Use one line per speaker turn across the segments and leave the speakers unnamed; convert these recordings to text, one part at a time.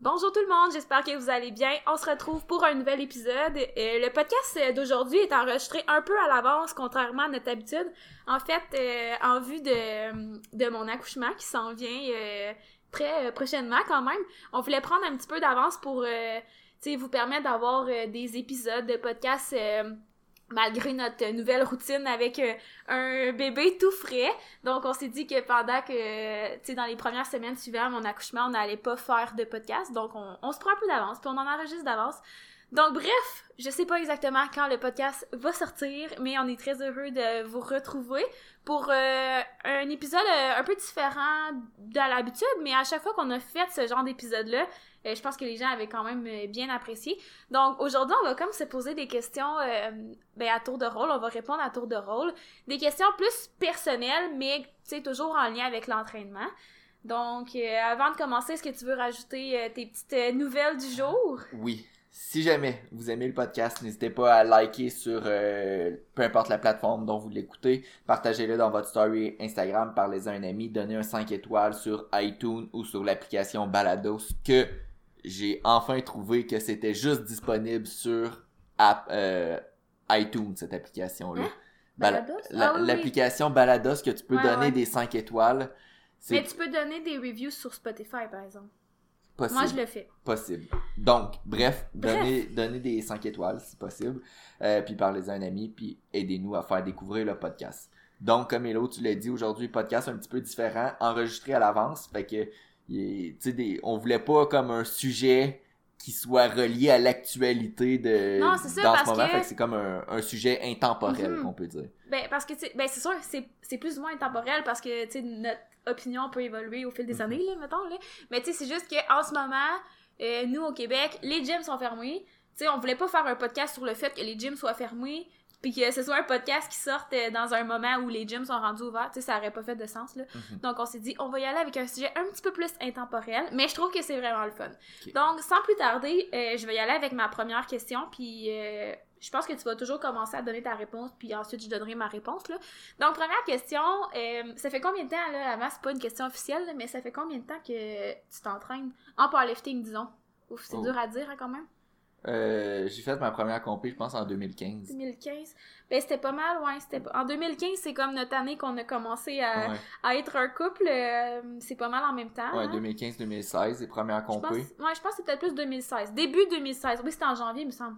Bonjour tout le monde, j'espère que vous allez bien. On se retrouve pour un nouvel épisode. Euh, le podcast euh, d'aujourd'hui est enregistré un peu à l'avance, contrairement à notre habitude. En fait, euh, en vue de, mon accouchement qui s'en vient très prochainement quand même, on voulait prendre un petit peu d'avance pour vous permettre d'avoir des épisodes de podcast malgré notre nouvelle routine avec euh, un bébé tout frais. Donc, on s'est dit que pendant que, tu sais, dans les premières semaines suivant mon accouchement, on n'allait pas faire de podcast. Donc, on, on se prend un peu d'avance, puis on en enregistre d'avance. Donc, bref, je sais pas exactement quand le podcast va sortir, mais on est très heureux de vous retrouver pour euh, un épisode euh, un peu différent de l'habitude, mais à chaque fois qu'on a fait ce genre d'épisode-là, euh, je pense que les gens avaient quand même euh, bien apprécié. Donc aujourd'hui, on va comme se poser des questions euh, ben, à tour de rôle, on va répondre à tour de rôle. Des questions plus personnelles, mais toujours en lien avec l'entraînement. Donc, avant de commencer, est-ce que tu veux rajouter tes petites nouvelles du jour?
Oui. Si jamais vous aimez le podcast, n'hésitez pas à liker sur peu importe la plateforme dont vous l'écoutez. Partagez-le dans votre story Instagram, parlez-en à un ami, donnez un 5 étoiles sur iTunes ou sur l'application Balados que j'ai enfin trouvé que c'était juste disponible sur app, euh, iTunes, cette application-là.
Hein?
Bala-
Balados?
la-
Ah oui.
L'application Balados que tu peux
Ouais,
donner
ouais.
des 5 étoiles.
Mais tu peux donner des reviews sur Spotify, par exemple.
possible.
Moi, je le fais.
possible. Donc, bref,
Bref.
donnez, donnez des 5 étoiles si possible, euh, puis parlez-en à un ami, puis aidez-nous à faire découvrir le podcast. Donc, comme Hello, tu l'as dit aujourd'hui, podcast un petit peu différent, enregistré à l'avance, fait que, il des- on voulait pas comme un sujet qui soit relié à l'actualité de
Non, ça,
dans ce moment,
que-
que c'est comme un, un sujet intemporel
Mhm.
qu'on peut dire.
Ben, parce que, ben, c'est sûr, c'est, c'est plus ou moins intemporel parce que, tu notre opinion peut évoluer au fil des
Mhm.
années, là, mettons, là. Mais, tu sais, c'est juste qu'en ce moment, euh, nous, au Québec, les gyms sont fermés. Tu sais, on voulait pas faire un podcast sur le fait que les gyms soient fermés puis que ce soit un podcast qui sorte euh, dans un moment où les gyms sont rendus ouverts, tu sais, ça aurait pas fait de sens, là.
Mhm.
Donc, on s'est dit, on va y aller avec un sujet un petit peu plus intemporel, mais je trouve que c'est vraiment le fun. Donc, sans plus tarder, euh, je vais y aller avec ma première question, puis euh, je pense que tu vas toujours commencer à donner ta réponse, puis ensuite je donnerai ma réponse, là. Donc, première question, euh, ça fait combien de temps, là, avant, c'est pas une question officielle, mais ça fait combien de temps que tu t'entraînes? En powerlifting, disons? Ouf, c'est
Oh.
dur à dire, hein, quand même.
Euh, j'ai fait ma première compé, je pense, en 2015.
2015. Ben, c'était pas mal, ouais. C'était En 2015, c'est comme notre année qu'on a commencé à,
Ouais,
à être un couple. euh, c'est pas mal en même temps.
ouais
hein.
2015-2016, les premières
Je pense,
compé.
ouais, je pense que c'était plus 2016. Début 2016. Oui, c'était en janvier, il me semble.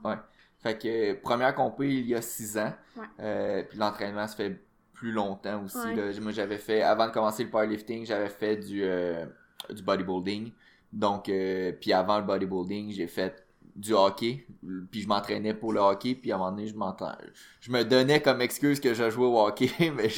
Fait que première compé il y a six ans.
Ouais.
Euh, puis l'entraînement se fait plus longtemps aussi.
Ouais.
là. Moi j'avais fait, avant de commencer le powerlifting, j'avais fait du, du bodybuilding. Donc, euh, puis avant le bodybuilding, j'ai fait du hockey. Puis je m'entraînais pour le hockey. Puis à un moment donné, je. Je me donnais comme excuse que je jouais au hockey, mais
Ouais.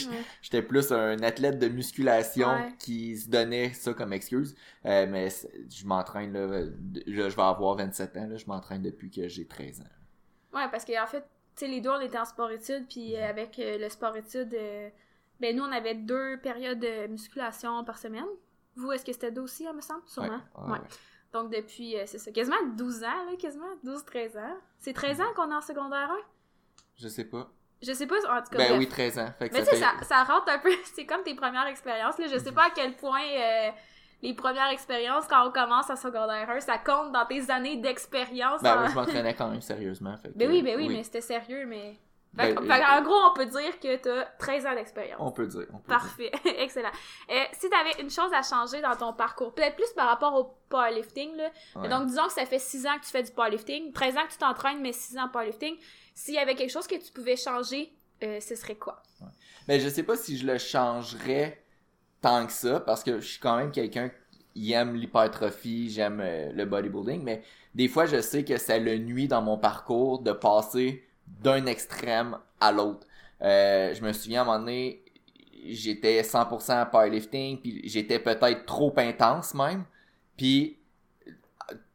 j'étais plus un athlète de musculation
Ouais.
qui se donnait ça comme excuse. Euh, mais je m'entraîne là, je vais avoir 27 ans, là, je m'entraîne depuis que j'ai 13 ans.
Ouais, parce qu'en fait, tu sais, les deux, on était en sport-études, puis euh, avec euh, le sport-études, ben nous, on avait deux périodes de musculation par semaine. Vous, est-ce que c'était deux aussi, il me semble? Sûrement.
Ouais, ouais,
Ouais. Donc, depuis, euh, c'est ça, quasiment 12 ans, là, quasiment 12-13 ans. C'est 13 ans qu'on est en secondaire 1?
Je sais pas.
Je sais pas, en tout cas.
Ben
bref.
oui, 13 ans. Fait que
Mais tu sais,
fait...
ça, ça rentre un peu, c'est comme tes premières expériences, là. Je sais pas à quel point euh, les premières expériences, quand on commence à secondaire 1, ça compte dans tes années d'expérience.
Ben
en-
oui, je m'entraînais quand même sérieusement. Fait que,
Ben oui, ben oui, mais c'était sérieux, mais...
Ben,
fait
euh,
en gros, on peut dire que t'as 13 ans d'expérience.
On peut dire. On peut
Parfait, excellent. Euh, si t'avais une chose à changer dans ton parcours, peut-être plus par rapport au powerlifting, là.
Ouais.
Donc, disons que ça fait 6 ans que tu fais du powerlifting, 13 ans que tu t'entraînes, mais 6 ans en powerlifting. S'il y avait quelque chose que tu pouvais changer, euh, ce serait quoi?
Mais je sais pas si je le changerais tant que ça, parce que je suis quand même quelqu'un qui aime l'hypertrophie, j'aime euh, le bodybuilding, mais des fois, je sais que ça le nuit dans mon parcours de passer d'un extrême à l'autre. Euh, je me souviens à un moment donné, j'étais 100% powerlifting, puis j'étais peut-être trop intense même, puis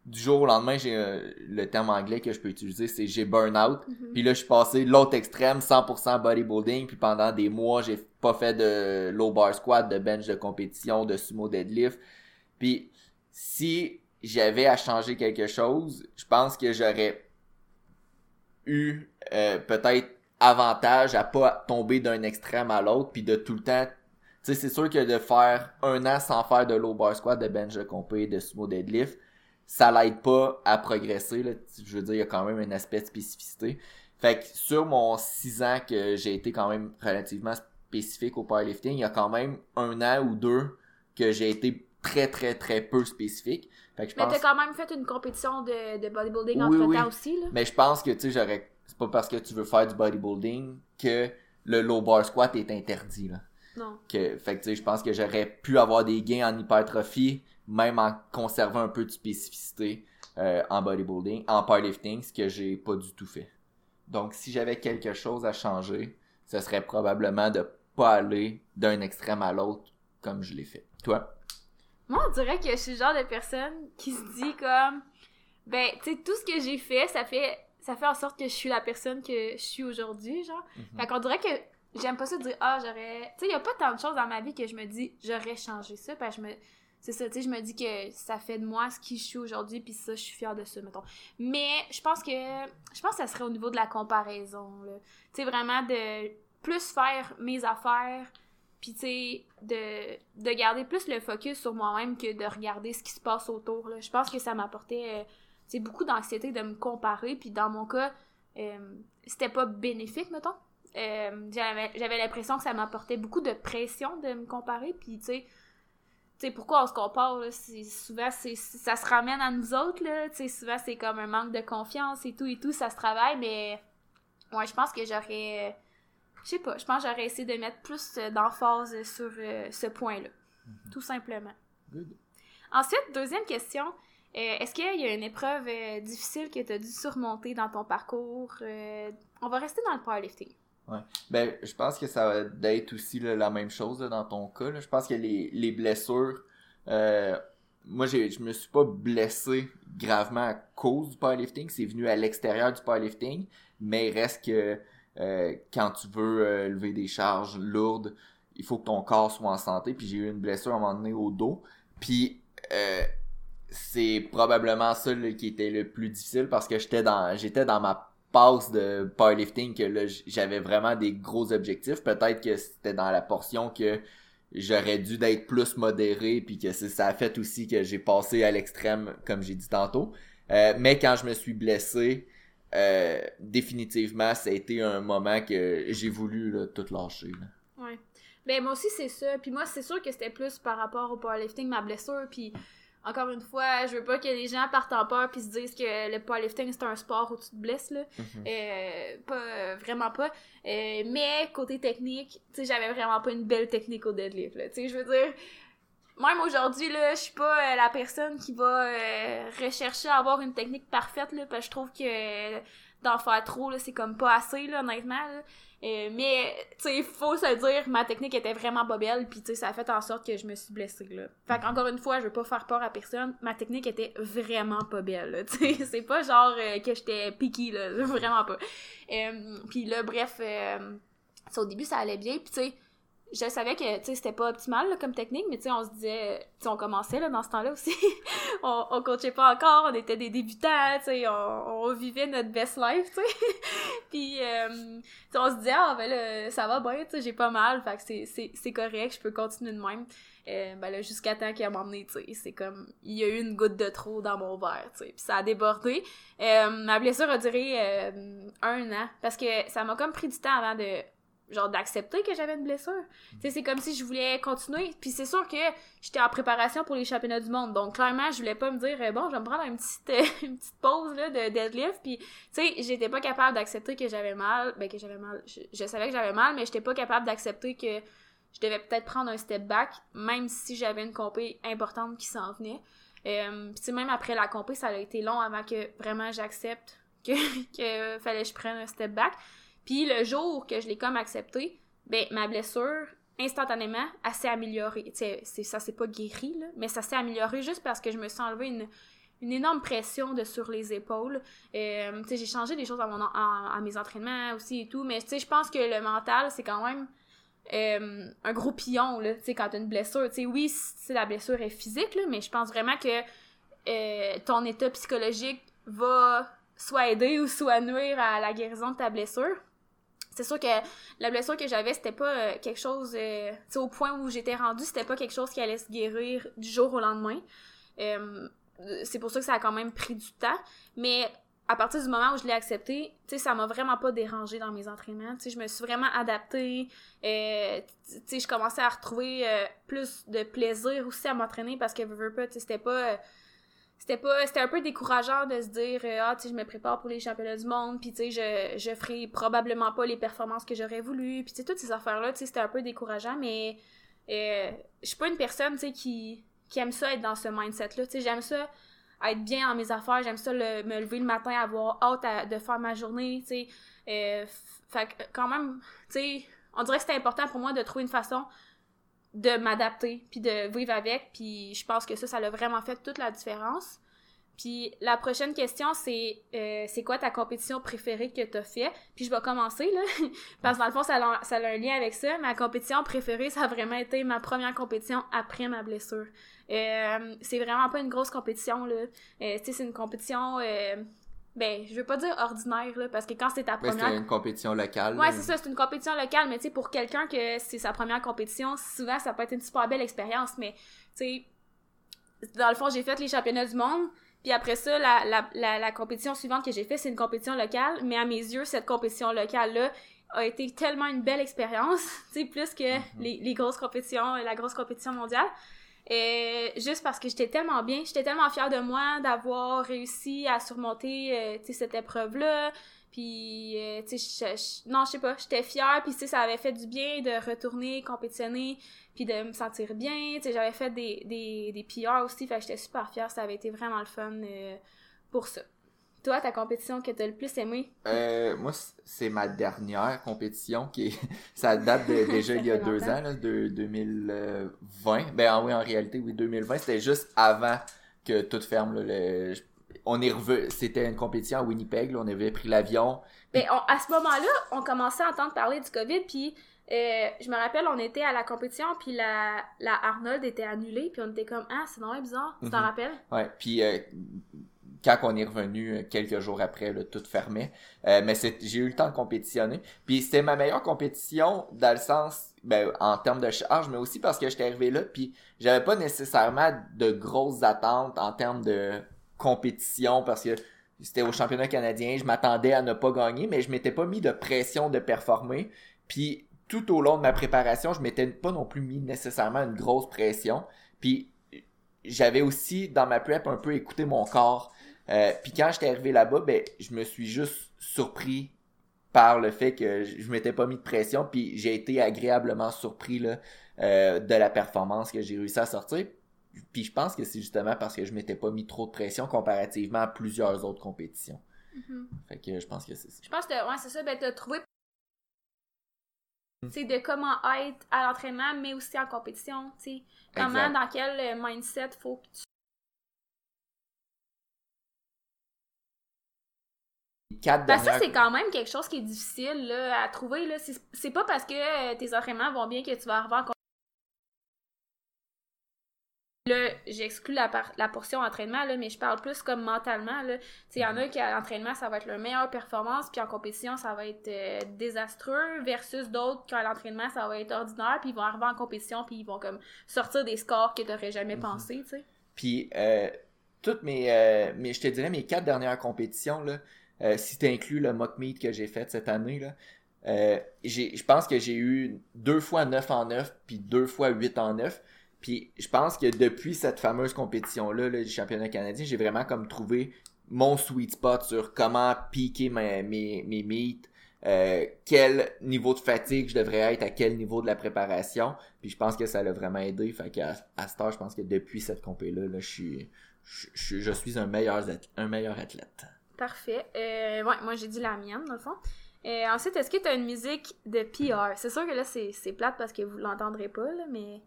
du jour au lendemain, j'ai euh, le terme anglais que je peux utiliser, c'est j'ai burn out.
Mhm.
Puis là, je suis passé l'autre extrême, 100% bodybuilding. Puis pendant des mois, j'ai pas fait de low bar squat, de bench de compétition, de sumo deadlift. Puis si j'avais à changer quelque chose, je pense que j'aurais eu euh, peut-être avantage à pas tomber d'un extrême à l'autre, puis de tout le temps, tu sais, c'est sûr que de faire un an sans faire de low bar squat, de bench de compé, de sumo deadlift, ça l'aide pas à progresser. Là. Je veux dire, il y a quand même un aspect de spécificité. Fait que sur mon 6 ans que j'ai été quand même relativement spécifique au powerlifting, il y a quand même un an ou deux que j'ai été très très très peu spécifique. Fait que je
Mais
pense...
t'as quand même fait une compétition de, de bodybuilding
Oui,
entre-temps
oui.
aussi, là.
Mais je pense que, tu sais, j'aurais... C'est pas parce que tu veux faire du bodybuilding que le low bar squat est interdit, là.
Non.
Que, fait que, tu sais, je pense que j'aurais pu avoir des gains en hypertrophie, même en conservant un peu de spécificité euh, en bodybuilding, en powerlifting, ce que j'ai pas du tout fait. Donc, si j'avais quelque chose à changer, ce serait probablement de pas aller d'un extrême à l'autre comme je l'ai fait. Toi?
Moi, on dirait que je suis le genre de personne qui se dit comme, ben, tu sais, tout ce que j'ai fait, ça fait, ça fait en sorte que je suis la personne que je suis aujourd'hui, genre.
Mhm.
Fait qu'on dirait que j'aime pas ça de dire, ah, j'aurais. Tu sais, y a pas tant de choses dans ma vie que je me dis, j'aurais changé ça, parce que je me. C'est ça, tu sais, je me dis que ça fait de moi ce qui je suis aujourd'hui, puis ça, je suis fière de ça, mettons. Mais je pense que. Je pense que ça serait au niveau de la comparaison, là. Tu sais, vraiment de plus faire mes affaires, puis tu sais, de, de garder plus le focus sur moi-même que de regarder ce qui se passe autour. Je pense que ça m'apportait, euh, beaucoup d'anxiété de me comparer, puis dans mon cas, euh, c'était pas bénéfique, mettons. Euh, j'avais l'impression que ça m'apportait beaucoup de pression de me comparer. Puis tu sais tu sais pourquoi on se compare là? Souvent ça se ramène à nous autres là. Souvent c'est comme un manque de confiance et tout et tout ça se travaille. Mais ouais je pense que j'aurais je sais pas je pense que j'aurais essayé de mettre plus euh, d'emphase sur euh, ce point là tout simplement
Good.
ensuite deuxième question euh, est-ce qu'il y a une épreuve euh, difficile que tu as dû surmonter dans ton parcours on va rester dans le powerlifting
Ben, je pense que ça va être aussi là, la même chose là, dans ton cas. là. Je pense que les, les blessures, moi, j'ai, je me suis pas blessé gravement à cause du powerlifting. C'est venu à l'extérieur du powerlifting, mais il reste que euh, quand tu veux euh, lever des charges lourdes, il faut que ton corps soit en santé. Puis j'ai eu une blessure à un moment donné au dos. Puis euh, c'est probablement ça là, qui était le plus difficile parce que j'étais dans j'étais dans ma passe de powerlifting que là j'avais vraiment des gros objectifs peut-être que c'était dans la portion que j'aurais dû d'être plus modéré puis que ça a fait aussi que j'ai passé à l'extrême comme j'ai dit tantôt Euh, mais quand je me suis blessé euh, définitivement ça a été un moment que j'ai voulu là, tout lâcher là.
Ouais. Ben moi aussi c'est ça. Puis moi c'est sûr que c'était plus par rapport au powerlifting, ma blessure. Puis encore une fois, je veux pas que les gens partent en peur puis se disent que le powerlifting c'est un sport où tu te blesses là. Euh, pas euh, vraiment pas. Euh, mais côté technique, tu sais j'avais vraiment pas une belle technique au deadlift là. Tu sais je veux dire. Même aujourd'hui, là, je suis pas euh, la personne qui va euh, rechercher à avoir une technique parfaite, là, parce que je trouve que euh, d'en faire trop, là, c'est comme pas assez, là, honnêtement, là. Mais, tu sais, faut se dire, ma technique était vraiment pas belle, puis tu sais, ça a fait en sorte que je me suis blessée, là. Fait qu'encore une fois, je veux pas faire peur à personne, ma technique était vraiment pas belle, tu sais. C'est pas genre que j'étais picky, là, vraiment pas. Puis là, bref, au début, ça allait bien, puis tu sais, je savais que, tu sais, c'était pas optimal, là, comme technique, mais tu sais, on se disait, tu sais, on commençait, là, dans ce temps-là aussi. on, on coachait pas encore, on était des débutants, tu sais, on, on vivait notre best life, tu sais. Puis, euh, tu sais, on se disait, ah, ben là, ça va bien, tu sais, j'ai pas mal, fait que c'est- c'est correct, je peux continuer de même. Euh, ben là, jusqu'à temps un moment donné, tu sais, c'est comme, il y a eu une goutte de trop dans mon verre, tu sais, puis ça a débordé. Euh, ma blessure a duré euh, un an, parce que ça m'a comme pris du temps avant de genre d'accepter que j'avais une blessure. C'est comme si je voulais continuer. Puis c'est sûr que j'étais en préparation pour les championnats du monde. Donc clairement, je voulais pas me dire euh, bon, je vais me prendre une petite euh, une petite pause là de deadlift puis tu sais, j'étais pas capable d'accepter que j'avais mal, ben que j'avais mal. Je, savais que j'avais mal, mais j'étais pas capable d'accepter que je devais peut-être prendre un step back même si j'avais une compé importante qui s'en venait. Euh, puis même après la compé, ça a été long avant que vraiment j'accepte que que fallait que je prenne un step back. Puis le jour que je l'ai comme accepté, ben ma blessure instantanément elle s'est améliorée. Tu sais, c'est ça s'est pas guéri là, mais ça s'est amélioré juste parce que je me suis enlevé une une énorme pression de sur les épaules. Euh, tu j'ai changé des choses à mon à mes entraînements aussi et tout, mais tu je pense que le mental c'est quand même euh, un gros pillon là, tu quand t'as une blessure, tu sais oui, la blessure est physique là, mais je pense vraiment que euh, ton état psychologique va soit aider ou soit nuire à la guérison de ta blessure c'est sûr que la blessure que j'avais, c'était pas euh, quelque chose, euh, tu sais, au point où j'étais rendue, c'était pas quelque chose qui allait se guérir du jour au lendemain. Euh, c'est pour ça que ça a quand même pris du temps. Mais à partir du moment où je l'ai accepté, tu sais, ça m'a vraiment pas dérangé dans mes entraînements. Tu sais, je me suis vraiment adaptée. Tu sais, je commençais à retrouver plus de plaisir aussi à m'entraîner parce que, veux, pas, tu sais, c'était pas... c'était pas c'était un peu décourageant de se dire ah tu je me prépare pour les championnats du monde puis tu sais je je ferai probablement pas les performances que j'aurais voulu puis tu sais toutes ces affaires là tu sais c'était un peu décourageant mais euh, je suis pas une personne tu sais qui qui aime ça être dans ce mindset là tu sais j'aime ça être bien dans mes affaires j'aime ça le, me lever le matin avoir hâte de faire ma journée tu sais euh, quand même tu sais on dirait que c'était important pour moi de trouver une façon de m'adapter puis de vivre avec puis je pense que ça ça l'a vraiment fait toute la différence. Puis la prochaine question c'est euh, c'est quoi ta compétition préférée que t'as fait? Puis je vais commencer là parce que dans le fond ça a, ça a un lien avec ça. Ma compétition préférée ça a vraiment été ma première compétition après ma blessure. Euh, c'est vraiment pas une grosse compétition là. Euh, tu sais c'est une compétition ben, je veux pas dire ordinaire, là, parce que quand c'est ta première...
c'était une compétition locale.
Ouais,
là.
c'est ça, c'est une compétition locale, mais tu sais, pour quelqu'un que c'est sa première compétition, souvent, ça peut être une super belle expérience, mais, tu sais, dans le fond, j'ai fait les championnats du monde, puis après ça, la, la, la, la compétition suivante que j'ai fait, c'est une compétition locale, mais à mes yeux, cette compétition locale-là a été tellement une belle expérience, tu sais, plus que les, les grosses compétitions, la grosse compétition mondiale. Et juste parce que j'étais tellement bien, j'étais tellement fière de moi d'avoir réussi à surmonter euh, cette épreuve là. Puis euh, tu sais non, je sais pas, j'étais fière puis tu ça avait fait du bien de retourner compétitionner puis de me sentir bien, tu sais j'avais fait des des des aussi, fait j'étais super fière, ça avait été vraiment le fun euh, pour ça. Toi, ta compétition que t'as le plus aimé
Euh, moi, c'est ma dernière compétition qui est... ça date de- déjà il y a deux
longtemps.
ans, là, de 2020. Ben ah oui, en réalité, oui, 2020, c'était juste avant que tout ferme. Là, le- On est revenu, c'était une compétition à Winnipeg, là, on avait pris l'avion.
Ben, on- à ce moment-là, on commençait à entendre parler du COVID, puis euh, je me rappelle, on était à la compétition, puis la, la Arnold était annulée, puis on était comme « Ah, c'est vraiment bizarre. Tu t'en
Mhm.
rappelles?
Ouais, puis euh, quand on est revenu euh, quelques jours après, tout fermait. Euh, mais j'ai eu le temps de compétitionner. Puis c'était ma meilleure compétition dans le sens, ben, en termes de charge, mais aussi parce que j'étais arrivé là, puis j'avais pas nécessairement de grosses attentes en termes de compétition parce que c'était au championnat canadien, je m'attendais à ne pas gagner, mais je m'étais pas mis de pression de performer. Puis tout au long de ma préparation, je m'étais pas non plus mis nécessairement une grosse pression. Puis j'avais aussi dans ma prep un peu écouté mon corps. Euh, puis quand j'étais arrivé là-bas, ben je me suis juste surpris par le fait que je m'étais pas mis de pression, puis j'ai été agréablement surpris là, euh, de la performance que j'ai réussi à sortir. Puis je pense que c'est justement parce que je m'étais pas mis trop de pression comparativement à plusieurs autres compétitions. Fait que je pense que c'est ça.
Je pense que, ouais, c'est ça, ben, t'as trouvé
Mm.
de comment être à l'entraînement, mais aussi en compétition, tu sais. Comment,
Exact.
dans quel euh, mindset faut que tu...
Quatre
Ben ça,
dernières-
c'est quand même quelque chose qui est difficile là, à trouver. Là. C'est, c'est pas parce que euh, tes entraînements vont bien que tu vas compétition. Là, j'exclus la, la portion entraînement, là, mais je parle plus comme mentalement. Là. Il y en a qui, à l'entraînement, ça va être leur meilleure performance, puis en compétition, ça va être euh, désastreux, versus d'autres qui, à l'entraînement, ça va être ordinaire, puis ils vont arriver en compétition, puis ils vont comme sortir des scores que t'aurais jamais
Mhm.
pensé, tu sais.
Puis euh, toutes mes, euh, mes, je te dirais mes quatre dernières compétitions là, euh, si tu inclus le mock meet que j'ai fait cette année là, euh, je pense que j'ai eu deux fois 9 en 9 puis deux fois 8 en 9. Puis je pense que depuis cette fameuse compétition là, du championnat canadien, j'ai vraiment comme trouvé mon sweet spot sur comment piquer mes mes, mes euh, quel niveau de fatigue je devrais être, à quel niveau de la préparation. Puis je pense que ça l'a vraiment aidé. Fait qu'à à ce temps, je pense que depuis cette compé-là, là, je suis. Suis un meilleur, un meilleur athlète.
Parfait. Euh, ouais, moi j'ai dit la mienne, dans le fond. Euh, ensuite, est-ce que tu as une musique de PR? C'est sûr que là, c'est plate parce que vous l'entendrez pas, là, mais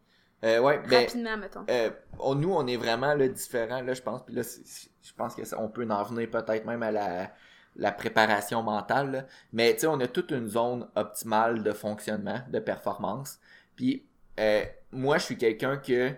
Euh, ouais, ben,
rapidement, mettons.
euh, on- nous, on est vraiment là, différents, là, je pense. Puis là, je pense que ça- on peut en venir peut-être même à la, la préparation mentale. là. Mais tu sais, on a toute une zone optimale de fonctionnement, de performance. Puis euh, moi, je suis quelqu'un que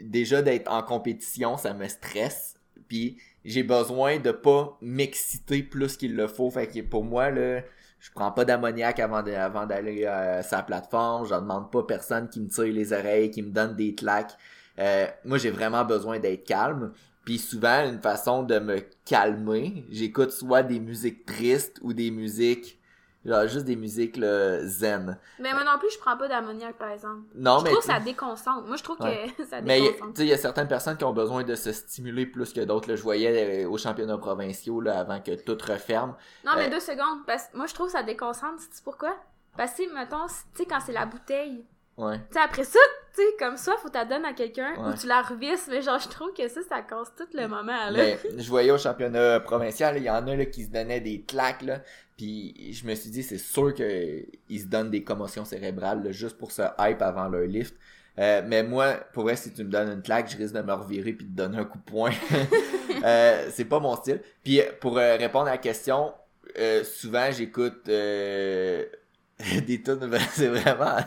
déjà d'être en compétition, ça me stresse. Puis j'ai besoin de pas m'exciter plus qu'il le faut. Fait que pour moi, là, je prends pas d'ammoniac avant d'aller euh, sur la plateforme, je demande pas personne qui me tire les oreilles, qui me donne des claques. Euh, moi, j'ai vraiment besoin d'être calme. Puis souvent, une façon de me calmer, j'écoute soit des musiques tristes ou des musiques, genre juste des musiques là, zen.
Mais moi non plus, je prends pas d'ammoniac, par exemple.
Non,
je
mais
trouve que ça déconcentre. Moi, je trouve
Ouais.
que ça
mais tu
déconcentre.
sais, il y a certaines personnes qui ont besoin de se stimuler plus que d'autres. Je voyais euh, aux championnats provinciaux là, avant que tout referme.
Non, mais
Euh,
deux secondes. Parce moi, je trouve que ça déconcentre. Tu sais pourquoi? Parce que, mettons, tu sais, quand c'est la bouteille,
Ouais.
tu sais, après ça, tu sais, comme ça, faut que tu la donnes à quelqu'un
Ouais.
ou tu la revisses. Mais genre, je trouve que ça, ça casse tout le moment, là.
Mais je voyais au championnat provincial, il y en a là, qui se donnaient des claques, là, puis je me suis dit, c'est sûr qu'ils se donnent des commotions cérébrales là, juste pour se hype avant leur lift. Euh, mais moi, pour vrai, si tu me donnes une claque, je risque de me revirer puis de donner un coup de poing. euh, c'est pas mon style. Puis pour euh, répondre à la question, euh, souvent j'écoute euh, des tunes, c'est vraiment,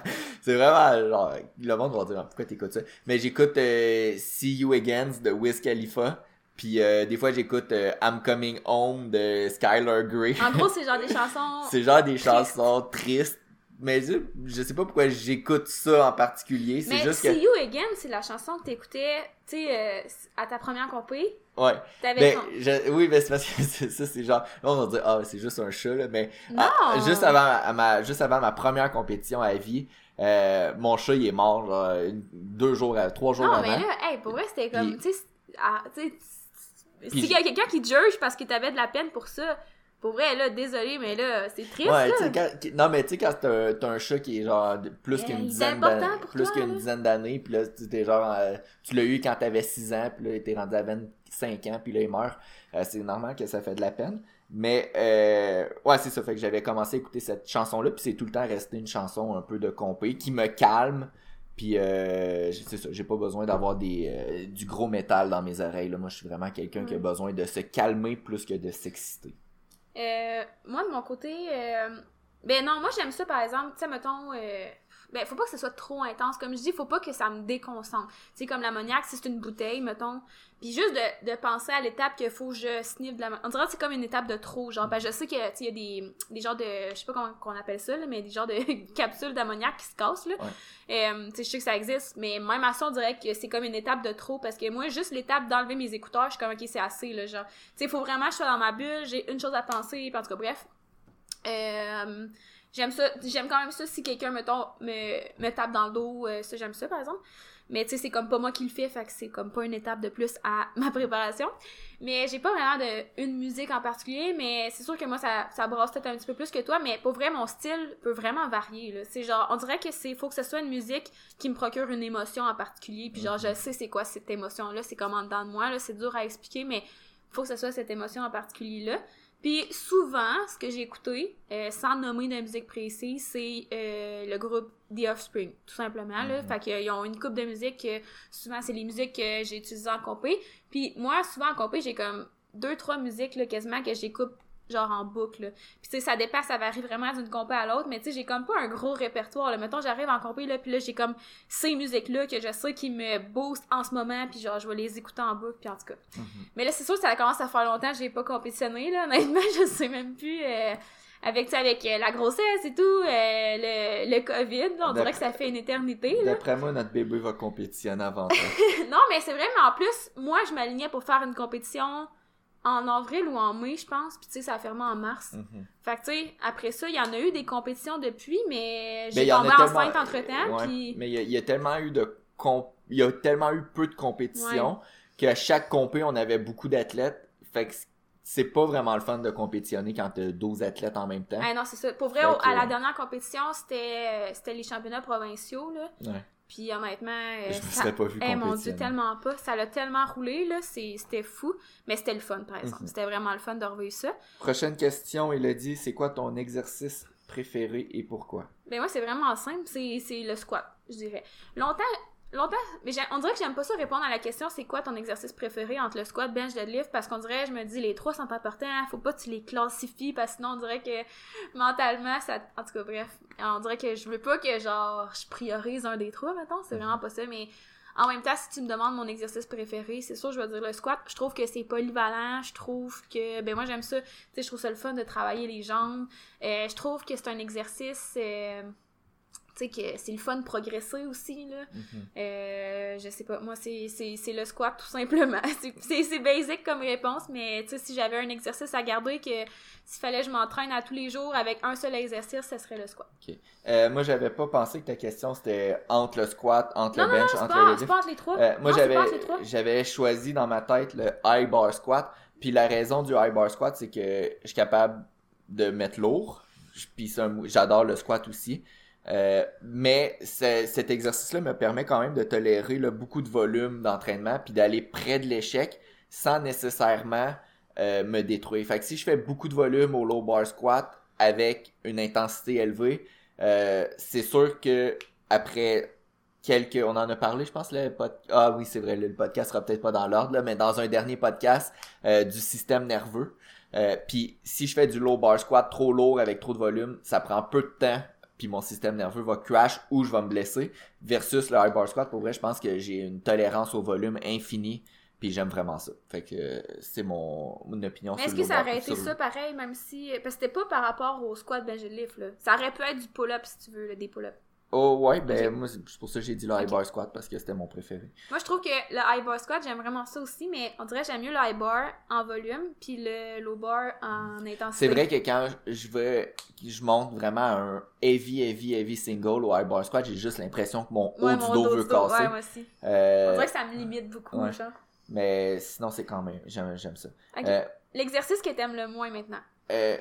c'est vraiment genre, le monde va dire pourquoi t'écoutes ça? Mais j'écoute euh, See You Again de Wiz Khalifa. Puis euh, des fois j'écoute euh, I'm Coming Home de Skylar Grey.
En gros, c'est genre des chansons.
c'est genre des chansons tristes. Mais je, je sais pas pourquoi j'écoute ça en particulier. C'est juste
See
que.
You Again, c'est la chanson que t'écoutais, tu sais, euh, à ta première compé.
Ouais.
Ton...
je- oui, mais c'est parce que ça, c'est genre. Là, on va dire, ah, c'est juste un chat, là. Mais
Non!
juste, avant, à ma, juste avant ma première compétition à vie, euh, mon chat, il est mort, genre, deux jours, trois jours
Non,
avant.
mais là, hey, pour vrai, c'était comme, tu sais, s'il y a quelqu'un qui te juge parce que t'avais de la peine pour ça, pour vrai, là, désolé, mais là, c'est triste,
Ouais,
là.
quand- non, mais tu sais, quand t'as un chat qui est genre plus qu'une
il
dizaine d'années, plus qu'une dizaine d'années, puis là, tu t'es genre, euh, tu l'as eu quand t'avais 6 ans, puis là, t'es rendu à 25 ans, puis là, il meurt. Euh, c'est normal que ça fait de la peine. Mais, euh, ouais, c'est ça, fait que j'avais commencé à écouter cette chanson-là, puis c'est tout le temps resté une chanson un peu de compé, qui me calme, puis euh, c'est ça, j'ai pas besoin d'avoir des euh, du gros métal dans mes oreilles, là. Moi, je suis vraiment quelqu'un qui a besoin de se calmer plus que de s'exciter.
Euh, moi, de mon côté, euh, ben non, moi, j'aime ça, par exemple, tu sais, mettons, euh, ben, faut pas que ce soit trop intense. Comme je dis, faut pas que ça me déconcentre. Tu sais, comme l'ammoniaque, si c'est une bouteille, mettons. Puis juste de, de penser à l'étape qu'il faut que je sniffe de la... On dirait que c'est comme une étape de trop, genre. Ben, je sais que, tu y a des, des genres de... Je sais pas comment qu'on appelle ça, là, mais des genres de capsules d'ammoniaque qui se cassent, là. Euh, tu sais, je sais que ça existe, mais même à ça, on dirait que c'est comme une étape de trop, parce que moi, juste l'étape d'enlever mes écouteurs, je suis comme, OK, c'est assez, là, genre. Tu sais, faut vraiment que je sois dans ma bulle, j'ai une chose à penser, puis en tout cas, bref. Euh, j'aime ça, j'aime quand même ça si quelqu'un, mettons, me, me tape dans le dos, euh, ça, j'aime ça, par exemple. Mais tu sais, c'est comme pas moi qui le fais, fait que c'est comme pas une étape de plus à ma préparation. Mais j'ai pas vraiment de une musique en particulier, mais c'est sûr que moi, ça, ça brasse peut-être un petit peu plus que toi, mais pour vrai, mon style peut vraiment varier, là. C'est genre, on dirait que c'est, faut que ce soit une musique qui me procure une émotion en particulier, puis genre, je sais c'est quoi cette émotion-là, c'est comme en dedans de moi, là, c'est dur à expliquer, mais faut que ce soit cette émotion en particulier-là. Puis souvent, ce que j'ai écouté, euh, sans nommer de musique précise, c'est euh, le groupe The Offspring, tout simplement. Là.
Mhm.
Fait qu'ils ont une coupe de musique, que souvent c'est les musiques que j'ai utilisées en compé. Puis moi, souvent en compé, j'ai comme deux, trois musiques là, quasiment que j'écoute genre en boucle. là. Puis tu sais, ça dépasse, ça varie vraiment d'une compé à l'autre, mais tu sais, j'ai comme pas un gros répertoire. Là. Mettons, j'arrive en compé, là, puis là, j'ai comme ces musiques-là que je sais qui me boostent en ce moment, puis genre, je vais les écouter en boucle, puis en tout cas.
Mhm.
Mais là, c'est sûr que ça commence à faire longtemps j'ai pas compétitionné, là. Honnêtement, je sais même plus. euh, avec, avec euh, la grossesse et tout, euh, le, le COVID, là, on dirait que ça fait une éternité.
D'après moi, notre bébé va compétitionner avant toi.
non, mais c'est vrai, mais en plus, moi, je m'alignais pour faire une compétition en avril ou en mai, je pense. Puis, tu sais, ça a fermé en mars.
Mhm.
Fait que, tu sais, après ça, il y en a eu des compétitions depuis, mais j'ai
y en
tombé
a tellement-
enceinte entre-temps,
Ouais,
puis...
Mais il y, a- il y a tellement eu de comp- il y a tellement eu peu de compétitions qu'à chaque compé, on avait beaucoup d'athlètes. Fait que c'est pas vraiment le fun de compétitionner quand t'as 12 athlètes en même temps.
Ah non, c'est ça. Pour vrai,
Fait
à
que-
la dernière compétition, c'était c'était les championnats provinciaux, là.
Ouais.
Puis honnêtement, euh,
Je me
ça-
serais pas vu
Eh, mon dieu, tellement pas. Ça l'a tellement roulé, là. c'est- C'était fou. Mais c'était le fun, par exemple.
Mhm.
C'était vraiment le fun de revivre ça.
Prochaine question, Elodie, c'est quoi ton exercice préféré et pourquoi?
Ben moi, c'est vraiment simple. C'est c'est le squat, je dirais. Longtemps, longtemps, mais on dirait que j'aime pas ça répondre à la question c'est quoi ton exercice préféré entre le squat, bench, deadlift? Parce qu'on dirait, je me dis, les trois sont importants, faut pas que tu les classifies parce que sinon on dirait que mentalement, ça. En tout cas, bref, on dirait que je veux pas que genre je priorise un des trois, mettons, c'est vraiment pas ça, mais En même temps, si tu me demandes mon exercice préféré, c'est sûr, je vais dire le squat. Je trouve que c'est polyvalent. Je trouve que, ben moi, j'aime ça. Tu sais, je trouve ça le fun de travailler les jambes. Euh, je trouve que c'est un exercice. euh, tu sais, que c'est le fun de progresser aussi, là.
Mhm.
Euh, je sais pas, moi, c'est c'est- c'est le squat, tout simplement. C'est- basic comme réponse, mais tu sais, si j'avais un exercice à garder, que s'il fallait que je m'entraîne à tous les jours avec un seul exercice, ce serait le squat.
Euh, moi, j'avais pas pensé que ta question c'était entre le squat, entre
Non,
le
non, non,
bench, entre
pas,
le deadlift.
entre les trois.
Euh, moi, j'avais
trois.
j'avais choisi dans ma tête le high bar squat. Puis la raison du high bar squat, c'est que je suis capable de mettre lourd. Puis j'adore le squat aussi. Euh, mais cet exercice-là me permet quand même de tolérer là, beaucoup de volume d'entraînement puis d'aller près de l'échec sans nécessairement euh, me détruire. Fait que si je fais beaucoup de volume au low bar squat avec une intensité élevée, euh, c'est sûr que après quelques, on en a parlé, je pense le pod... ah oui c'est vrai, le podcast sera peut-être pas dans l'ordre mais dans un dernier podcast euh, du système nerveux. Euh, puis si je fais du low bar squat trop lourd avec trop de volume, ça prend peu de temps puis mon système nerveux va crash ou je vais me blesser versus le high bar squat pour vrai je pense que j'ai une tolérance au volume infinie puis j'aime vraiment ça fait que c'est mon une opinion
Mais est-ce que ça aurait été ça pareil, même si. Parce que c'était pas par rapport au squat bench lift, là. Ça aurait pu être du pull-up si tu veux, là, des pull-up.
Oh ouais ben moi c'est pour ça que j'ai dit le high bar squat parce que c'était mon préféré
Moi, je trouve que le high bar squat, j'aime vraiment ça aussi, mais on dirait que j'aime mieux le high bar en volume, puis le low bar en intensité.
C'est vrai que quand je veux, je monte vraiment un heavy, heavy, heavy single au high bar squat, j'ai juste l'impression que mon haut
Ouais,
du
mon
dos veut
dos,
casser.
Ouais, moi aussi.
Euh,
On dirait que ça me limite beaucoup,
ouais.
genre.
mais sinon, c'est quand même, j'aime, j'aime ça. Euh,
L'exercice que t'aimes le moins maintenant?
euh,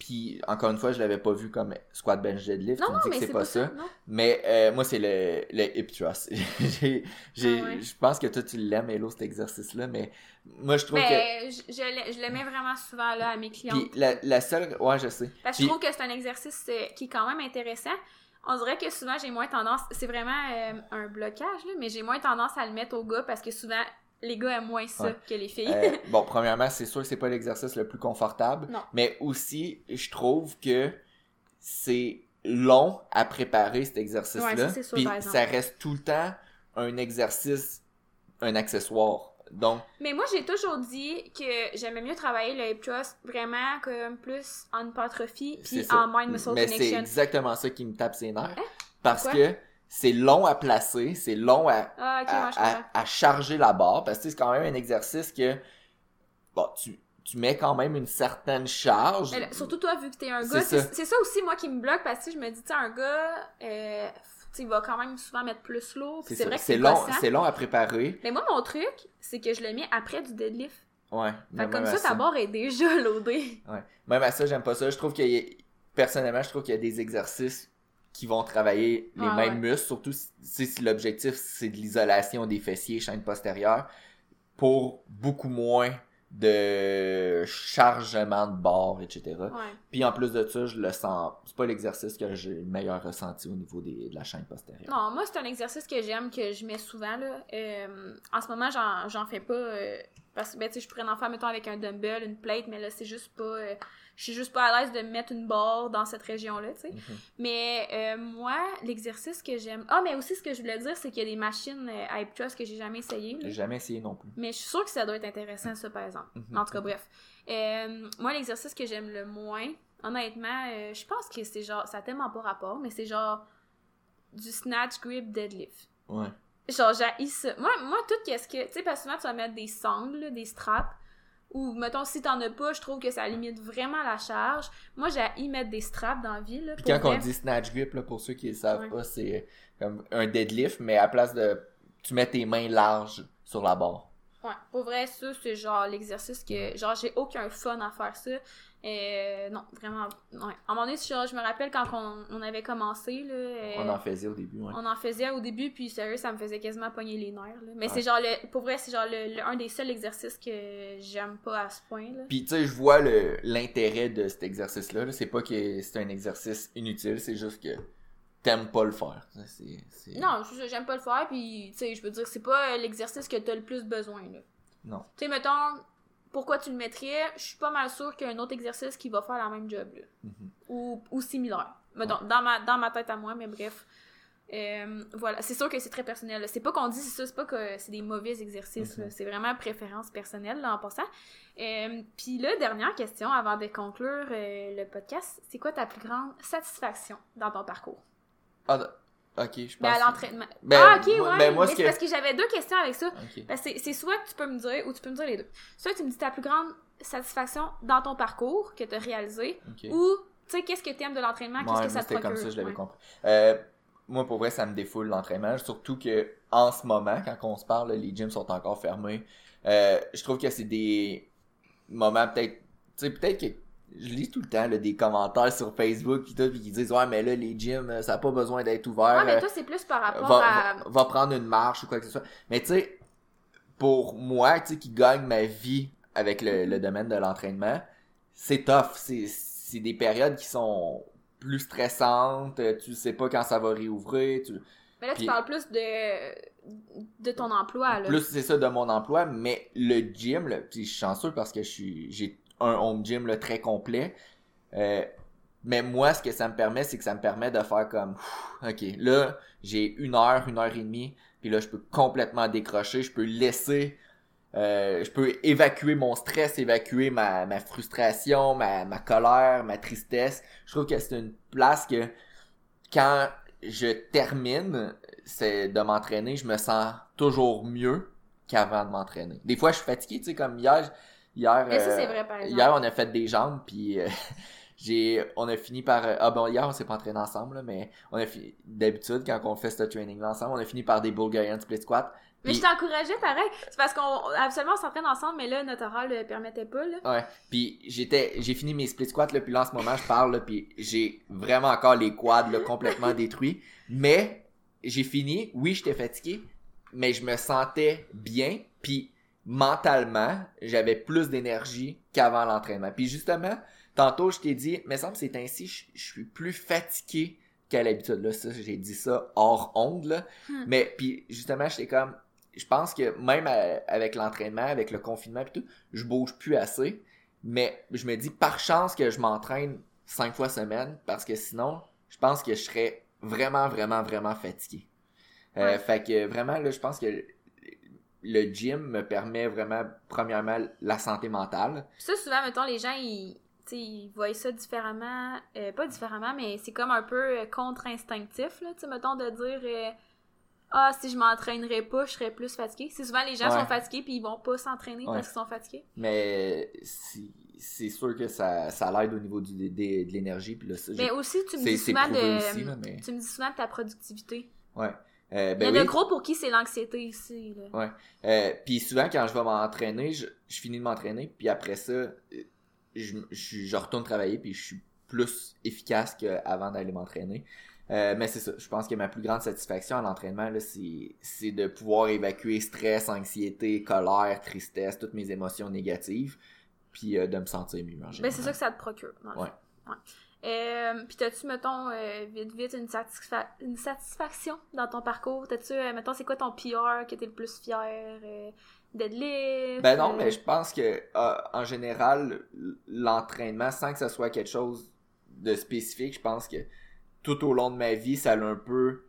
puis, encore une fois, je l'avais pas vu comme squat bench deadlift.
Non,
tu me
non,
dis
mais
que c'est pas ça. Mais euh, moi, c'est le, le hip thrust. j'ai, j'ai,
Ah ouais.
Je pense que toi, tu l'aimes, Hello, cet exercice-là. Mais moi, je trouve que.
Je, je le mets vraiment souvent là à mes clients.
Puis la, la seule. Ouais, je sais.
Parce que je trouve que c'est un exercice euh, qui est quand même intéressant. On dirait que souvent j'ai moins tendance, c'est vraiment euh, un blocage, là, mais j'ai moins tendance à le mettre aux gars parce que souvent les gars aiment moins ça
Ouais.
que les filles.
Euh, bon, premièrement, c'est sûr que c'est pas l'exercice le plus confortable.
Non.
Mais aussi, je trouve que c'est long à préparer cet exercice-là.
Ouais,
Puis ça reste tout le temps un exercice, un accessoire. Donc,
Mais moi j'ai toujours dit que j'aimais mieux travailler le hip thrust vraiment comme plus en hypertrophie puis en mind muscle
Mais c'est exactement ça qui me tape ses nerfs.
Hein?
Parce
Pourquoi?
que c'est long à placer, c'est long à,
Ah
à, charger la barre. Parce que c'est quand même un exercice que bon, tu, tu mets quand même une certaine charge.
Mais là, surtout toi vu que t'es un gars, c'est
ça.
aussi moi qui me bloque parce que je me dis tu un gars euh, il va quand même souvent mettre plus lourd.
C'est
vrai que
C'est long, c'est long à préparer.
Mais moi mon truc c'est que je le mets après du deadlift.
Ouais.
Fait comme ça, ta barre est déjà loadée.
Ouais. Même à ça, j'aime pas ça. Je trouve qu'il y a- personnellement, je trouve qu'il y a des exercices qui vont travailler les
Ah,
mêmes
ouais.
muscles, surtout si, l'objectif c'est de l'isolation des fessiers, chaîne postérieure, pour beaucoup moins de chargement de barre, etc.
Ouais.
Puis en plus de ça, je le sens. C'est pas l'exercice que j'ai le meilleur ressenti au niveau des, de la chaîne postérieure.
Non, moi, c'est un exercice que j'aime, que je mets souvent, là. Euh, en ce moment, j'en, j'en fais pas, euh, parce que, ben, tu sais, je pourrais en faire, mettons, avec un dumbbell, une plate, mais là, c'est juste pas... euh, je suis juste pas à l'aise de mettre une barre dans cette région-là, tu sais.
Mhm.
Mais euh, moi, l'exercice que j'aime... Ah, mais aussi, ce que je voulais dire, c'est qu'il y a des machines euh, à hip thrust que j'ai jamais essayé.
J'ai jamais essayé non plus.
Mais je suis sûre que ça doit être intéressant, ça, par exemple.
Mhm.
En tout cas, bref. Moi, l'exercice que j'aime le moins, honnêtement, je pense que c'est genre, ça a tellement pas rapport, mais c'est genre du snatch grip deadlift.
Ouais.
Genre, j'ai ça. Moi, moi tout qu'est-ce que. Tu sais, parce que souvent, tu vas mettre des sangles, des straps. Ou, mettons, si t'en as pas, je trouve que ça limite vraiment la charge. Moi, j'ai mettre des straps dans la vie, là.
Puis quand on dit snatch grip, là, pour ceux qui ne savent
Ouais.
pas, c'est comme un deadlift, mais à place de. Tu mets tes mains larges sur la barre.
Ouais, pour vrai, ça, c'est genre l'exercice que. Genre, j'ai aucun fun à faire ça. Euh, non, vraiment. Ouais. À un moment donné, genre, je me rappelle quand on, on avait commencé, là. euh,
On en faisait au début, ouais.
on en faisait au début, puis sérieux, ça me faisait quasiment pogner les nerfs. Là. Mais
Ouais.
c'est genre, le, pour vrai, c'est genre le, le- un des seuls exercices que j'aime pas à ce point. Là.
Puis tu sais, je vois l'intérêt de cet exercice-là. là. C'est pas que c'est un exercice inutile, c'est juste que t'aimes pas le faire. Ça, c'est- c'est-
Non, je- j'aime pas le faire, puis tu sais, je veux dire, c'est pas l'exercice que t'as le plus besoin. Là.
Non.
Tu sais, mettons, pourquoi tu le mettrais Je suis pas mal sûre qu'il y a un autre exercice qui va faire la même job, là.
Mhm.
ou, ou similaire. Mettons, dans, ma, dans ma tête à moi, mais bref. Euh, voilà, c'est sûr que c'est très personnel. C'est pas qu'on dit ça, c'est pas que c'est des mauvais exercices.
Mhm.
là. C'est vraiment préférence personnelle là, en passant. Euh, Puis là, dernière question avant de conclure euh, le podcast, c'est quoi ta plus grande satisfaction dans ton parcours?
Ah, d- ok, je pense.
Ben, à l'entraînement.
Ben,
ah, ok, ouais.
ben, moi,
mais
ce
c'est
que-
parce que j'avais deux questions avec ça.
Ok.
Parce que c'est- soit que tu peux me dire ou tu peux me dire les deux. Soit tu me dis ta plus grande satisfaction dans ton parcours que tu as réalisé
ok.
ou tu sais qu'est-ce que tu aimes de l'entraînement, qu'est-ce
Ouais,
que ça te
c'était
procure.
comme ça, je l'avais
Ouais.
compris. Euh, moi, pour vrai, ça me défoule l'entraînement. Surtout que en ce moment, quand on se parle, les gyms sont encore fermés. Euh, je trouve que c'est des moments peut-être. Tu sais, peut-être que. Je lis tout le temps là, des commentaires sur Facebook pis tout, pis qui disent Ouais, mais là, les gyms, euh, ça n'a pas besoin d'être ouvert.
Ouais, mais
euh,
toi, c'est plus par rapport
va,
à.
va- va prendre une marche ou quoi que ce soit. Mais tu sais, pour moi, tu sais, qui gagne ma vie avec le, le domaine de l'entraînement, c'est tough. C'est, c'est des périodes qui sont plus stressantes. euh, Tu sais pas quand ça va réouvrir. Tu,
Mais là, tu
Puis-
parles plus de, de ton emploi, là.
plus c'est ça de mon emploi, mais le gym, là, puis je suis chanceux parce que je suis, j'ai un home gym là, très complet. Euh, mais moi, ce que ça me permet, c'est que ça me permet de faire comme, ok, là, j'ai une heure, une heure et demie, puis là, je peux complètement décrocher, je peux laisser, euh, je peux évacuer mon stress, évacuer ma, ma frustration, ma, ma colère, ma tristesse. Je trouve que c'est une place que, quand je termine c'est de m'entraîner, je me sens toujours mieux qu'avant de m'entraîner. Des fois, je suis fatigué, tu sais, comme hier, hier,
Mais ça,
euh,
c'est vrai, par exemple.
hier, on a fait des jambes, puis euh, j'ai, on a fini par, euh, ah bon, hier, on s'est pas entraîné ensemble, là, mais on a fini, d'habitude, quand on fait ce training-là ensemble, on a fini par des Bulgarian split squat.
Mais
Puis-
je t'encourageais pareil. C'est parce qu'on absolument on s'entraîne ensemble, mais là, notre oral le permettait pas, là.
Ouais. Puis j'étais, j'ai fini mes split squats là, puis là en ce moment je parle là, puis j'ai vraiment encore les quads là, complètement détruits. Mais j'ai fini. Oui, j'étais fatigué, mais je me sentais bien. Puis mentalement, j'avais plus d'énergie qu'avant l'entraînement. Puis justement, tantôt je t'ai dit, mais semble que c'est ainsi, je, je suis plus fatigué qu'à l'habitude. Là, ça, j'ai dit ça hors onde là.
Hmm.
Mais puis justement, j'étais comme, je pense que même avec l'entraînement, avec le confinement et tout, je bouge plus assez. Mais je me dis par chance que je m'entraîne cinq fois semaine parce que sinon, je pense que je serais vraiment, vraiment, vraiment fatigué. Euh,
Ouais.
Fait que vraiment, là, je pense que le gym me permet vraiment, premièrement, la santé mentale.
Ça, souvent, mettons, les gens, ils, ils voient ça différemment. euh, pas différemment, mais c'est comme un peu euh, contre-instinctif, là, tu mettons, de dire... euh, ah, si je m'entraînerais pas, je serais plus fatigué. C'est souvent les gens
Ouais.
sont fatigués puis ils vont pas s'entraîner
Ouais.
parce qu'ils sont fatigués.
Mais c'est c'est sûr que ça, ça l'aide au niveau du, de l'énergie. Puis là,
Mais aussi, tu me dis souvent de.
aussi, là, mais...
Tu me dis souvent de ta productivité.
Ouais. Euh,
Il
ben
y en a
oui.
gros pour qui c'est l'anxiété ici. Là.
Euh, puis souvent quand je vais m'entraîner, je, je finis de m'entraîner, puis après ça, euh, je, je, je retourne travailler, puis je suis plus efficace qu'avant d'aller m'entraîner. Euh, mais c'est ça, je pense que ma plus grande satisfaction à l'entraînement, c'est, de pouvoir évacuer stress, anxiété, colère, tristesse, toutes mes émotions négatives, puis de me sentir mieux en
Ben,
général.
c'est ça que ça te procure.
Ouais.
Ouais. Euh, puis t'as-tu, mettons, euh, vite vite, une, satisfa- une satisfaction dans ton parcours? T'as-tu, euh, mettons, c'est quoi ton PR que t'es le plus fier? Euh, deadlift?
Ben non, mais je pense que en général, l'entraînement, sans que ça soit quelque chose de spécifique, je pense que tout au long de ma vie, ça l'a un peu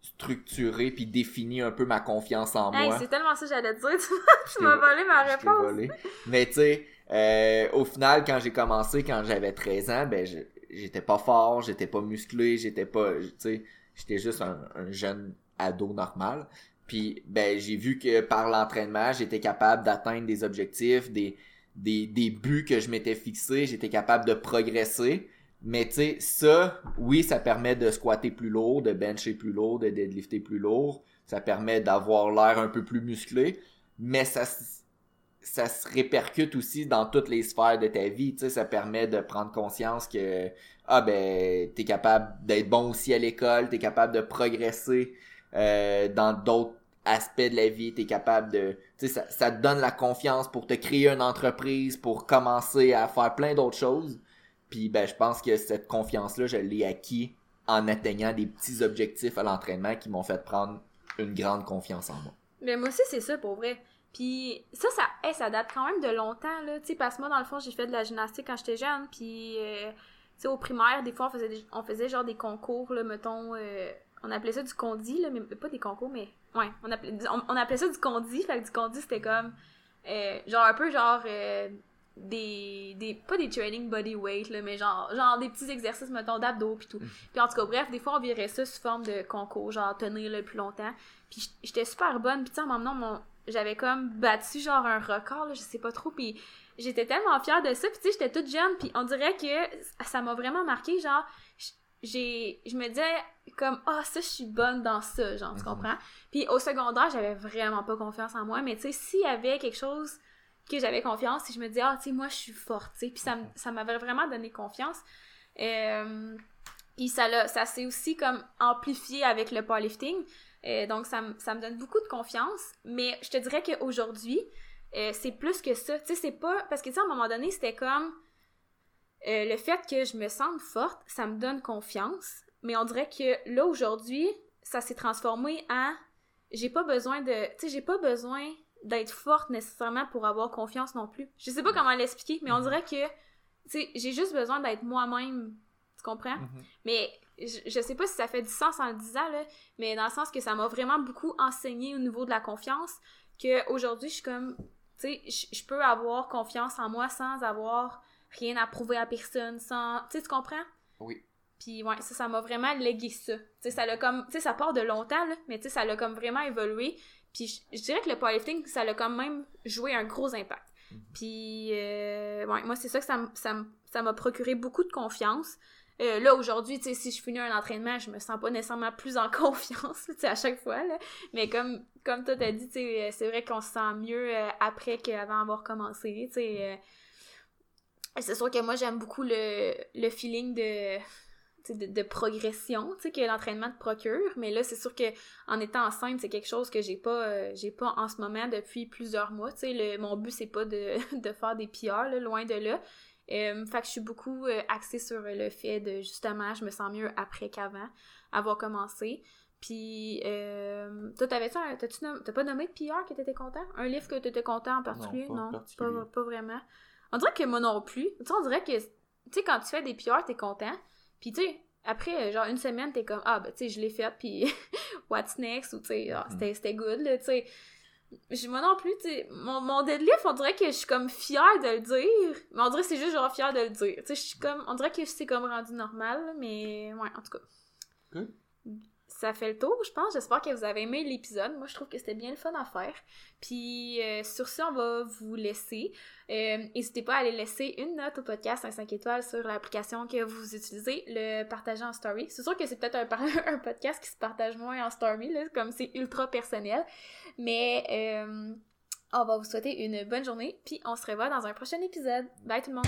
structuré puis défini un peu ma confiance en
Hey,
moi.
c'est tellement ça que j'allais te dire. Tu m'as
vo-
volé ma réponse.
volé. Mais tu sais, euh, au final, quand j'ai commencé, quand j'avais 13 ans, ben je- j'étais pas fort, j'étais pas musclé, j'étais pas, tu sais, j'étais juste un, un jeune ado normal. Puis ben j'ai vu que par l'entraînement, j'étais capable d'atteindre des objectifs, des, des, des buts que je m'étais fixés, j'étais capable de progresser. Mais tu sais, ça, oui, ça permet de squatter plus lourd, de bencher plus lourd, de deadlifter plus lourd. Ça permet d'avoir l'air un peu plus musclé. Mais ça, ça se répercute aussi dans toutes les sphères de ta vie. Tu sais, ça permet de prendre conscience que, ah ben, t'es capable d'être bon aussi à l'école, t'es capable de progresser euh, dans d'autres aspects de la vie, t'es capable de, tu sais, ça, te donne la confiance pour te créer une entreprise, pour commencer à faire plein d'autres choses. Puis ben, je pense que cette confiance-là, je l'ai acquis en atteignant des petits objectifs à l'entraînement qui m'ont fait prendre une grande confiance en moi.
Mais moi aussi, c'est ça, pour vrai. Puis ça, ça, hey, ça date quand même de longtemps, là. Tu sais, parce que moi, dans le fond, j'ai fait de la gymnastique quand j'étais jeune. Puis, euh, tu sais, au primaire, des fois, on faisait, des- on faisait genre des concours, là, mettons, euh, on appelait ça du condi, là, mais pas des concours, mais ouais, on appelait, on, appelait ça du condi, fait que du condi c'était comme, euh, genre un peu genre euh, des, des, pas des training body weight, là, mais genre, genre des petits exercices, mettons, d'abdos pis tout. Puis en tout cas, bref, des fois on virait ça sous forme de concours, genre tenir le plus longtemps. Puis j'étais super bonne, puis tu sais, en m'emmenant mon, j'avais comme battu genre un record, là, je sais pas trop, puis j'étais tellement fière de ça, puis tu sais, j'étais toute jeune, puis on dirait que ça m'a vraiment marqué, genre, j'ai je me disais comme ah oh, ça je suis bonne dans ça genre tu mhm. comprends? Puis au secondaire j'avais vraiment pas confiance en moi mais tu sais s'il y avait quelque chose que j'avais confiance si je me disais ah tu sais moi je suis forte tu sais puis ça ça m'avait vraiment donné confiance euh, puis ça ça s'est aussi comme amplifié avec le powerlifting euh, donc ça, ça me donne beaucoup de confiance mais je te dirais qu'aujourd'hui euh, c'est plus que ça tu sais c'est pas parce que tu sais à un moment donné c'était comme euh, le fait que je me sente forte, ça me donne confiance. Mais on dirait que là, aujourd'hui, ça s'est transformé en j'ai pas besoin de. Tu sais, j'ai pas besoin d'être forte nécessairement pour avoir confiance non plus. Je sais pas comment l'expliquer, mais on mhm. dirait que. Tu sais, j'ai juste besoin d'être moi-même. Tu comprends? Mhm. Mais je, je, sais pas si ça fait du sens en le disant, là, mais dans le sens que ça m'a vraiment beaucoup enseigné au niveau de la confiance. Que aujourd'hui, je suis comme. Tu sais, je peux avoir confiance en moi sans avoir rien à prouver à personne, sans... Tu sais, tu comprends?
Oui.
Puis ouais, ça, ça m'a vraiment légué ça. Tu sais, ça l'a comme... Tu sais, ça part de longtemps, là, mais tu sais, ça l'a comme vraiment évolué. Puis je, dirais que le powerlifting, ça l'a quand même joué un gros impact. Mhm. Puis, euh, ouais, moi, c'est ça que ça, ça, ça m'a procuré beaucoup de confiance. Euh, là, aujourd'hui, tu sais, si je finis un entraînement, je me sens pas nécessairement plus en confiance, tu sais, à chaque fois. Mais comme, comme toi t'as dit, tu sais, c'est vrai qu'on se sent mieux euh, après qu'avant d'avoir commencé, tu sais c'est sûr que moi, j'aime beaucoup le, le feeling de, de, progression, tu sais, que l'entraînement te procure. Mais là, c'est sûr que en étant enceinte, c'est quelque chose que j'ai pas, euh, j'ai pas en ce moment depuis plusieurs mois. Tu sais, mon but, c'est pas de, de faire des PR, loin de là. Euh, fait que je suis beaucoup euh, axée sur le fait de, justement, je me sens mieux après qu'avant, avoir commencé. Puis, euh, toi, t'avais-tu t'as pas nommé de PR que t'étais content? Un livre que t'étais content en particulier? Non, pas, pas, vraiment. On dirait que moi non plus. Tu sais, on dirait que, tu sais, quand tu fais des PR, t'es content. Puis, tu sais, après, genre, une semaine, t'es comme, ah, ben, tu sais, je l'ai fait, puis what's next? Ou, tu sais, ah, mm. c'était good, là, tu sais. Moi non plus, tu mon, mon deadlift, on dirait que je suis comme fière de le dire, mais on dirait que c'est juste genre fière de le dire. Tu sais, je suis comme, on dirait que c'est comme rendu normal, mais ouais, en tout cas. Ça fait le tour, je pense. J'espère que vous avez aimé l'épisode. Moi, je trouve que c'était bien le fun à faire. Puis, euh, sur ce, on va vous laisser. Euh, n'hésitez pas à aller laisser une note au podcast, un 5 étoiles sur l'application que vous utilisez, le partager en story. C'est sûr que c'est peut-être un, podcast qui se partage moins en story, comme c'est ultra personnel. Mais, euh, on va vous souhaiter une bonne journée, puis on se revoit dans un prochain épisode. Bye tout le monde!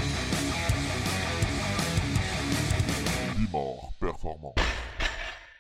performant.